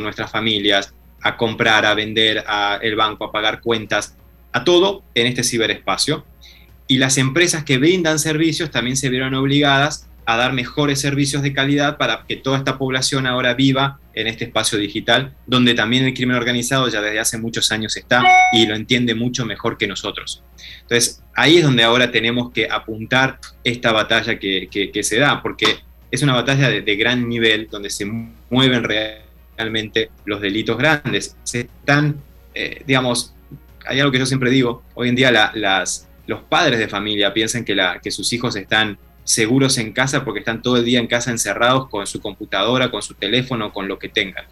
S4: nuestras familias, a comprar, a vender, a el banco, a pagar cuentas, a todo en este ciberespacio. Y las empresas que brindan servicios también se vieron obligadas a dar mejores servicios de calidad para que toda esta población ahora viva en este espacio digital, donde también el crimen organizado ya desde hace muchos años está y lo entiende mucho mejor que nosotros. Entonces, ahí es donde ahora tenemos que apuntar esta batalla que, se da, porque es una batalla de, gran nivel, donde se mueven realmente los delitos grandes. Se están, eh, digamos, hay algo que yo siempre digo, hoy en día las, los padres de familia piensan que, la, que sus hijos están seguros en casa porque están todo el día en casa encerrados con su computadora, con su teléfono, con lo que tengan.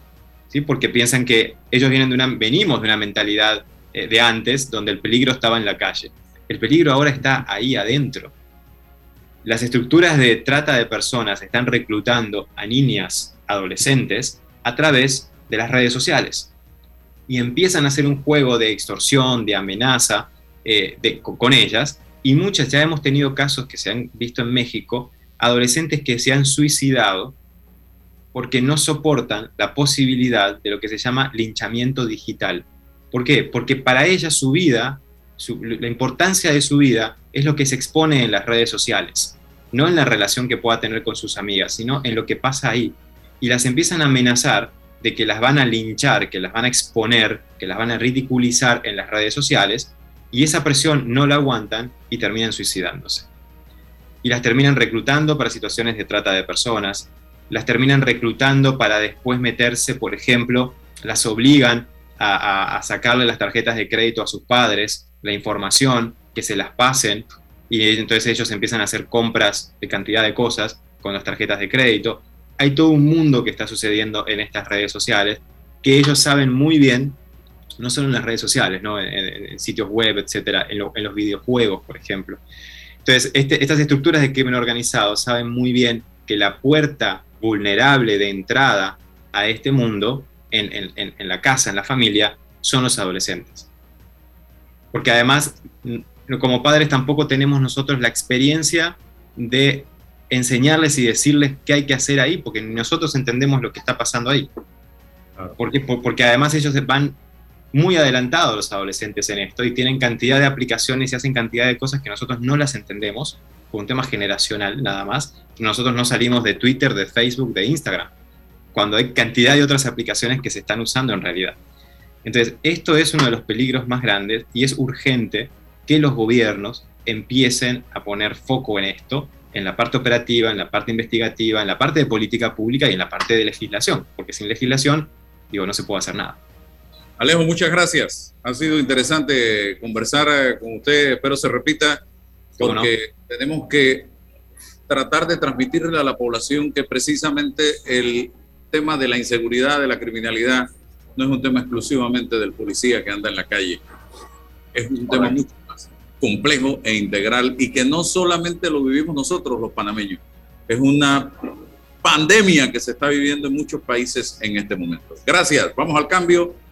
S4: ¿sí? Porque piensan que ellos vienen de una, venimos de una mentalidad eh, de antes donde el peligro estaba en la calle. El peligro ahora está ahí adentro. Las estructuras de trata de personas están reclutando a niñas, adolescentes, a través de las redes sociales. Y empiezan a hacer un juego de extorsión, de amenaza eh, con ellas, y muchas, ya hemos tenido casos que se han visto en México, adolescentes que se han suicidado porque no soportan la posibilidad de lo que se llama linchamiento digital. ¿Por qué? Porque para ellas su vida, la importancia de su vida es lo que se expone en las redes sociales, no en la relación que pueda tener con sus amigas, sino en lo que pasa ahí. Y las empiezan a amenazar de que las van a linchar, que las van a exponer, que las van a ridiculizar en las redes sociales, y esa presión no la aguantan y terminan suicidándose. Y las terminan reclutando para situaciones de trata de personas, las terminan reclutando para después meterse, por ejemplo, las obligan a, sacarle las tarjetas de crédito a sus padres, la información, que se las pasen, y entonces ellos empiezan a hacer compras de cantidad de cosas con las tarjetas de crédito. Hay todo un mundo que está sucediendo en estas redes sociales que ellos saben muy bien no solo en las redes sociales, ¿no? en, sitios web, etcétera, en, los videojuegos, por ejemplo. Entonces, este, estas estructuras de crimen organizado saben muy bien que la puerta vulnerable de entrada a este mundo, en, en la casa, en la familia, son los adolescentes. Porque además, como padres tampoco tenemos nosotros la experiencia de enseñarles y decirles qué hay que hacer ahí, porque nosotros entendemos lo que está pasando ahí. Porque, porque además ellos van muy adelantados los adolescentes en esto y tienen cantidad de aplicaciones y hacen cantidad de cosas que nosotros no las entendemos por un tema generacional nada más. Nosotros no salimos de Twitter, de Facebook, de Instagram, cuando hay cantidad de otras aplicaciones que se están usando en realidad. Entonces, esto es uno de los peligros más grandes y es urgente que los gobiernos empiecen a poner foco en esto, en la parte operativa, en la parte investigativa, en la parte de política pública y en la parte de legislación, porque sin legislación, digo, no se puede hacer nada.
S3: Alejo, muchas gracias. Ha sido interesante conversar eh, con usted. Espero se repita, porque tenemos que tratar de transmitirle a la población que precisamente el tema de la inseguridad, de la criminalidad, no es un tema exclusivamente del policía que anda en la calle. Es un tema mucho más complejo e integral y que no solamente lo vivimos nosotros los panameños. Es una pandemia que se está viviendo en muchos países en este momento. Gracias. Vamos al cambio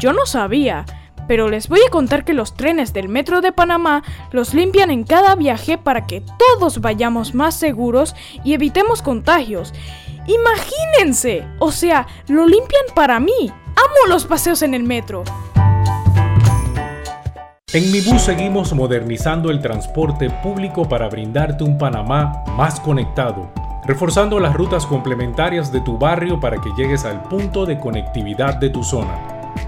S6: Yo no sabía, pero les voy a contar que los trenes del Metro de Panamá los limpian en cada viaje para que todos vayamos más seguros y evitemos contagios. Imagínense, o sea, lo limpian para mí. Amo los paseos en el metro.
S1: En Mi Bus seguimos modernizando el transporte público para brindarte un Panamá más conectado, reforzando las rutas complementarias de tu barrio para que llegues al punto de conectividad de tu zona.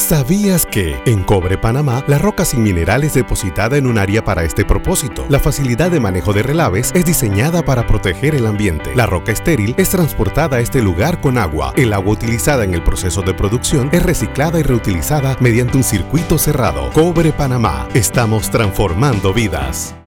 S7: ¿Sabías que en Cobre Panamá la roca sin mineral es depositada en un área para este propósito? La facilidad de manejo de relaves es diseñada para proteger el ambiente. La roca estéril es transportada a este lugar con agua. El agua utilizada en el proceso de producción es reciclada y reutilizada mediante un circuito cerrado. Cobre Panamá. Estamos transformando vidas.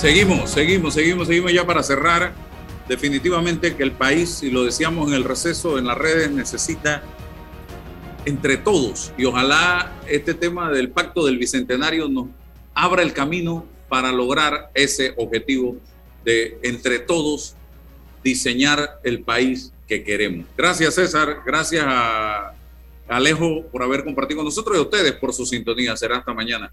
S3: Seguimos, seguimos, seguimos, seguimos ya para cerrar. Definitivamente que el país, y lo decíamos en el receso, en las redes, necesita entre todos, y ojalá este tema del pacto del Bicentenario nos abra el camino para lograr ese objetivo de entre todos diseñar el país que queremos. Gracias César, gracias a Alejo por haber compartido con nosotros y a ustedes por su sintonía. Será hasta mañana.